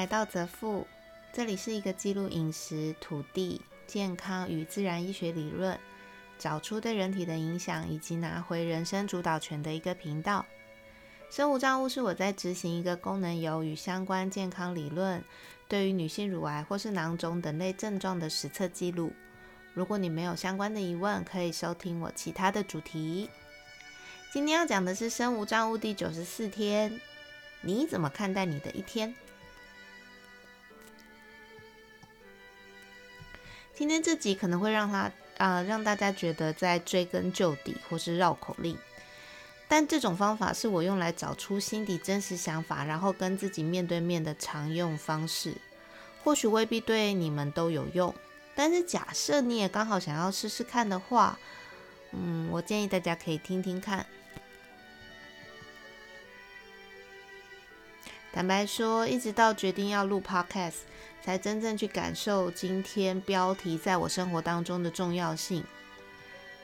来到泽富，这里是一个记录饮食、土地、健康与自然医学理论，找出对人体的影响，以及拿回人生主导权的一个频道。生物账务是我在执行一个功能油与相关健康理论，对于女性乳癌或是囊肿等类症状的实测记录。如果你没有相关的疑问，可以收听我其他的主题。今天要讲的是生物账务第九十四天，你怎么看待你的一天？今天这集可能会让他啊让大家觉得在追根究底或是绕口令，但这种方法是我用来找出心底真实想法，然后跟自己面对面的常用方式。或许未必对你们都有用，但是假设你也刚好想要试试看的话，嗯，我建议大家可以听听看。坦白说，一直到决定要录 Podcast。才真正去感受今天标题在我生活当中的重要性。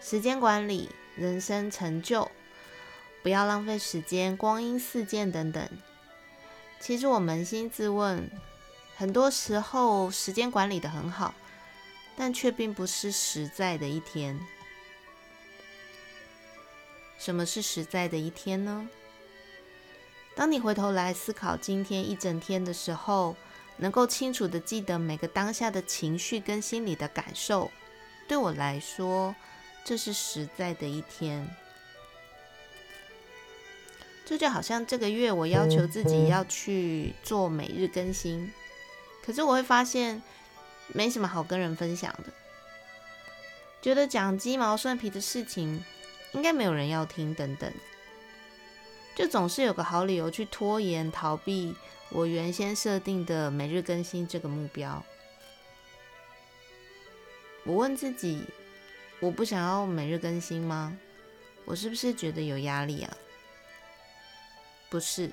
时间管理、人生成就，不要浪费时间、光阴似箭等等。其实我扪心自问，很多时候时间管理的很好，但却并不是实在的一天。什么是实在的一天呢？当你回头来思考今天一整天的时候。能够清楚的记得每个当下的情绪跟心理的感受，对我来说，这是实在的一天。这就好像这个月我要求自己要去做每日更新，可是我会发现没什么好跟人分享的，觉得讲鸡毛蒜皮的事情应该没有人要听，等等，就总是有个好理由去拖延逃避。我原先设定的每日更新这个目标，我问自己：我不想要每日更新吗？我是不是觉得有压力啊？不是，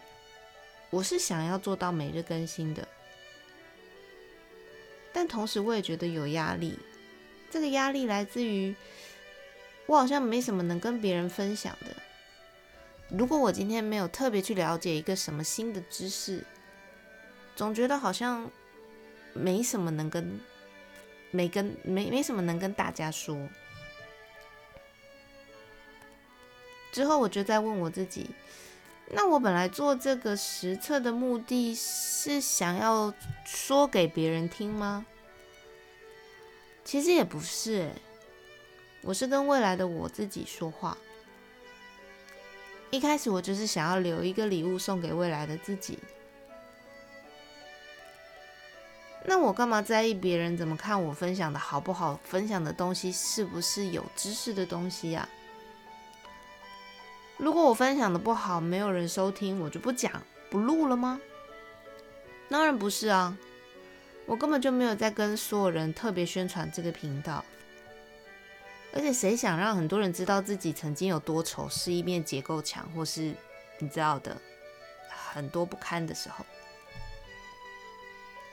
我是想要做到每日更新的，但同时我也觉得有压力。这个压力来自于我好像没什么能跟别人分享的。如果我今天没有特别去了解一个什么新的知识，总觉得好像没什么能跟没跟没没什么能跟大家说。之后我就在问我自己：那我本来做这个实测的目的是想要说给别人听吗？其实也不是，我是跟未来的我自己说话。一开始我就是想要留一个礼物送给未来的自己。那我干嘛在意别人怎么看我分享的好不好？分享的东西是不是有知识的东西呀？如果我分享的不好，没有人收听，我就不讲不录了吗？当然不是啊，我根本就没有在跟所有人特别宣传这个频道。而且谁想让很多人知道自己曾经有多丑，是一面结构墙，或是你知道的很多不堪的时候？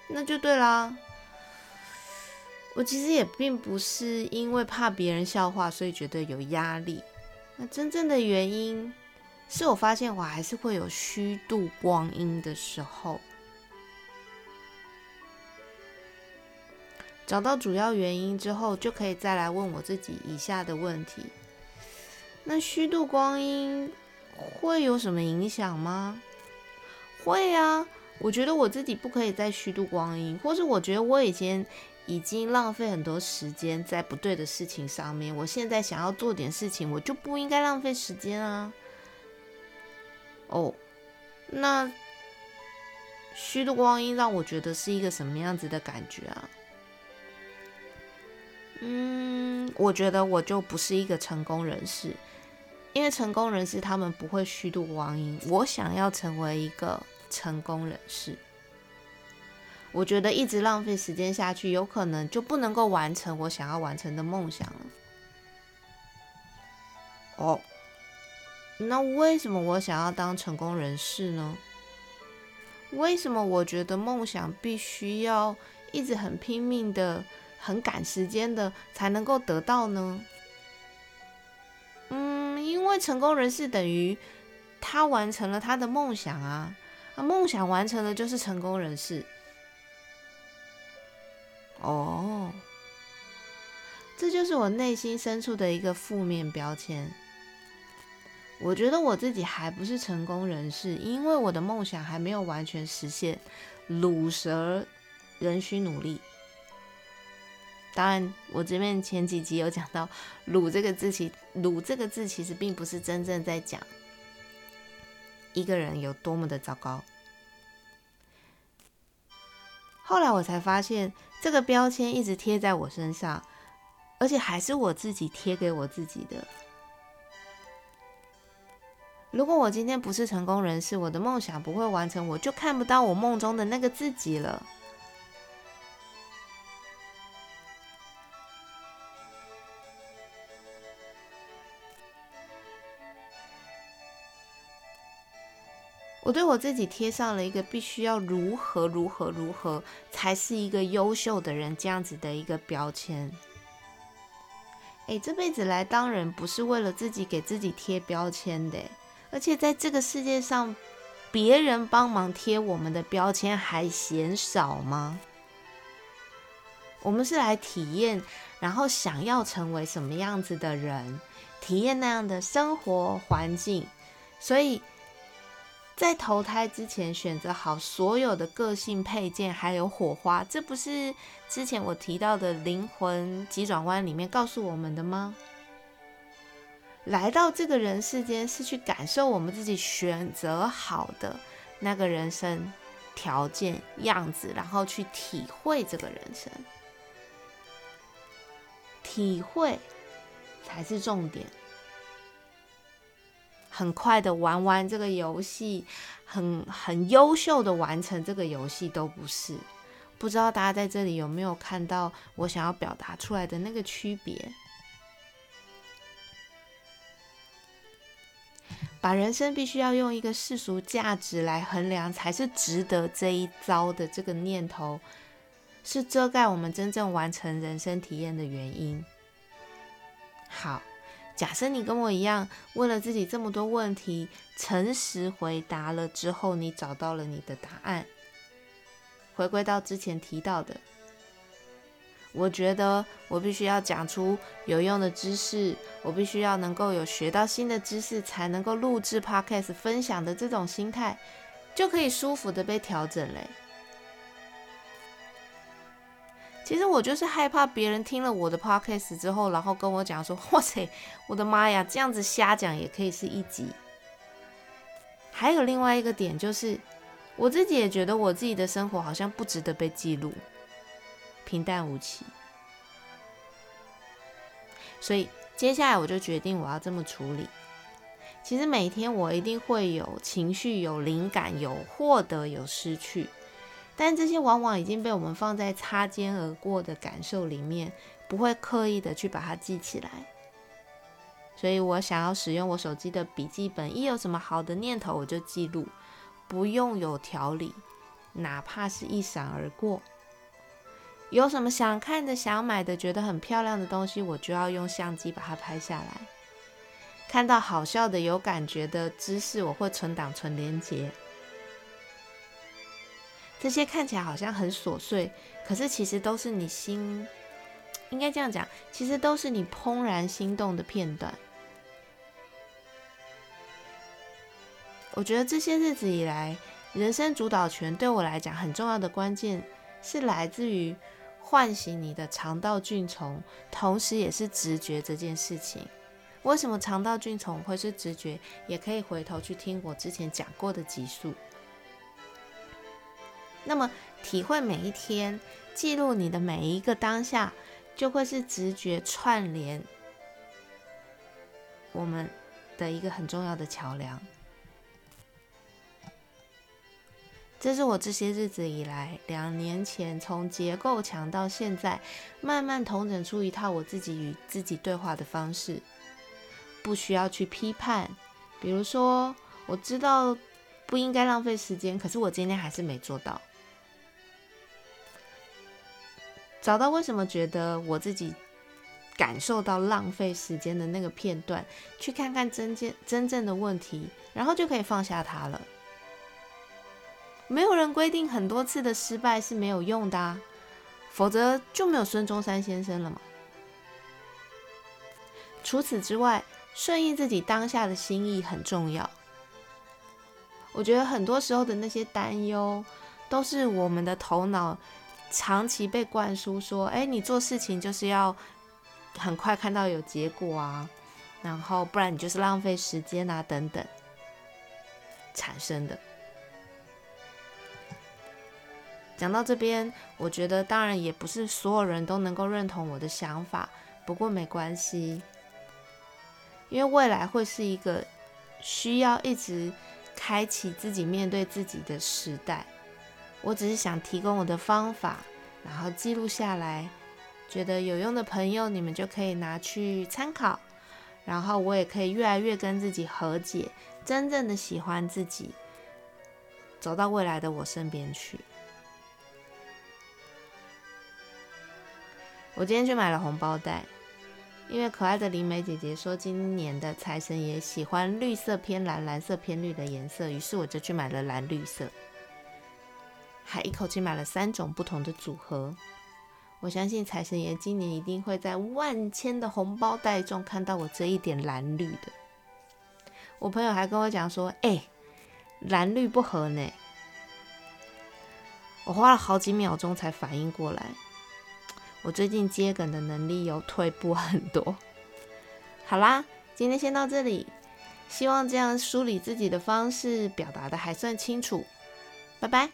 那就对啦。我其实也并不是因为怕别人笑话，所以觉得有压力。那真正的原因是我发现我还是会有虚度光阴的时候。找到主要原因之后，就可以再来问我自己以下的问题：那虚度光阴会有什么影响吗？会啊。我觉得我自己不可以再虚度光阴，或是我觉得我以前已经浪费很多时间在不对的事情上面，我现在想要做点事情，我就不应该浪费时间啊。哦，那虚度光阴让我觉得是一个什么样子的感觉啊？嗯，我觉得我就不是一个成功人士，因为成功人士他们不会虚度光阴。我想要成为一个。成功人士，我觉得一直浪费时间下去，有可能就不能够完成我想要完成的梦想了。哦，那为什么我想要当成功人士呢？为什么我觉得梦想必须要一直很拼命的、很赶时间的才能够得到呢？嗯，因为成功人士等于他完成了他的梦想啊。梦想完成了就是成功人士，哦，这就是我内心深处的一个负面标签。我觉得我自己还不是成功人士，因为我的梦想还没有完全实现。鲁蛇仍需努力。当然，我这边前几集有讲到“鲁”这个字，其“鲁”这个字其实并不是真正在讲一个人有多么的糟糕。后来我才发现，这个标签一直贴在我身上，而且还是我自己贴给我自己的。如果我今天不是成功人士，我的梦想不会完成，我就看不到我梦中的那个自己了。我对我自己贴上了一个必须要如何如何如何才是一个优秀的人这样子的一个标签。哎，这辈子来当人不是为了自己给自己贴标签的。而且在这个世界上，别人帮忙贴我们的标签还嫌少吗？我们是来体验，然后想要成为什么样子的人，体验那样的生活环境。所以在投胎之前，选择好所有的个性配件，还有火花，这不是之前我提到的灵魂急转弯里面告诉我们的吗？来到这个人世间是去感受我们自己选择好的那个人生条件样子，然后去体会这个人生，体会才是重点。很快的玩完这个游戏，很很优秀的完成这个游戏都不是。不知道大家在这里有没有看到我想要表达出来的那个区别？把人生必须要用一个世俗价值来衡量，才是值得这一遭的这个念头，是遮盖我们真正完成人生体验的原因。好，假设你跟我一样，问了自己这么多问题，诚实回答了之后，你找到了你的答案。回归到之前提到的。我觉得我必须要讲出有用的知识，我必须要能够有学到新的知识，才能够录制 podcast 分享的这种心态，就可以舒服的被调整嘞。其实我就是害怕别人听了我的 podcast 之后，然后跟我讲说：“哇塞，我的妈呀，这样子瞎讲也可以是一集。”还有另外一个点就是，我自己也觉得我自己的生活好像不值得被记录。平淡无奇，所以接下来我就决定我要这么处理。其实每天我一定会有情绪、有灵感、有获得、有失去，但这些往往已经被我们放在擦肩而过的感受里面，不会刻意的去把它记起来。所以我想要使用我手机的笔记本，一有什么好的念头我就记录，不用有条理，哪怕是一闪而过。有什么想看的、想买的、觉得很漂亮的东西，我就要用相机把它拍下来。看到好笑的、有感觉的知识，我会存档、存连接。这些看起来好像很琐碎，可是其实都是你心，应该这样讲，其实都是你怦然心动的片段。我觉得这些日子以来，人生主导权对我来讲很重要的关键，是来自于。唤醒你的肠道菌虫，同时也是直觉这件事情。为什么肠道菌虫会是直觉？也可以回头去听我之前讲过的集数。那么，体会每一天，记录你的每一个当下，就会是直觉串联我们的一个很重要的桥梁。这是我这些日子以来，两年前从结构强到现在，慢慢统整出一套我自己与自己对话的方式，不需要去批判。比如说，我知道不应该浪费时间，可是我今天还是没做到。找到为什么觉得我自己感受到浪费时间的那个片段，去看看真正真正的问题，然后就可以放下它了。没有人规定很多次的失败是没有用的啊！否则就没有孙中山先生了嘛。除此之外，顺应自己当下的心意很重要。我觉得很多时候的那些担忧，都是我们的头脑长期被灌输说：“哎，你做事情就是要很快看到有结果啊，然后不然你就是浪费时间啊，等等。”产生的。讲到这边，我觉得当然也不是所有人都能够认同我的想法，不过没关系，因为未来会是一个需要一直开启自己面对自己的时代。我只是想提供我的方法，然后记录下来，觉得有用的朋友，你们就可以拿去参考，然后我也可以越来越跟自己和解，真正的喜欢自己，走到未来的我身边去。我今天去买了红包袋，因为可爱的林美姐姐说今年的财神爷喜欢绿色偏蓝、蓝色偏绿的颜色，于是我就去买了蓝绿色，还一口气买了三种不同的组合。我相信财神爷今年一定会在万千的红包袋中看到我这一点蓝绿的。我朋友还跟我讲说：“哎，蓝绿不合呢。”我花了好几秒钟才反应过来。我最近接梗的能力有退步很多。好啦，今天先到这里，希望这样梳理自己的方式表达的还算清楚。拜拜。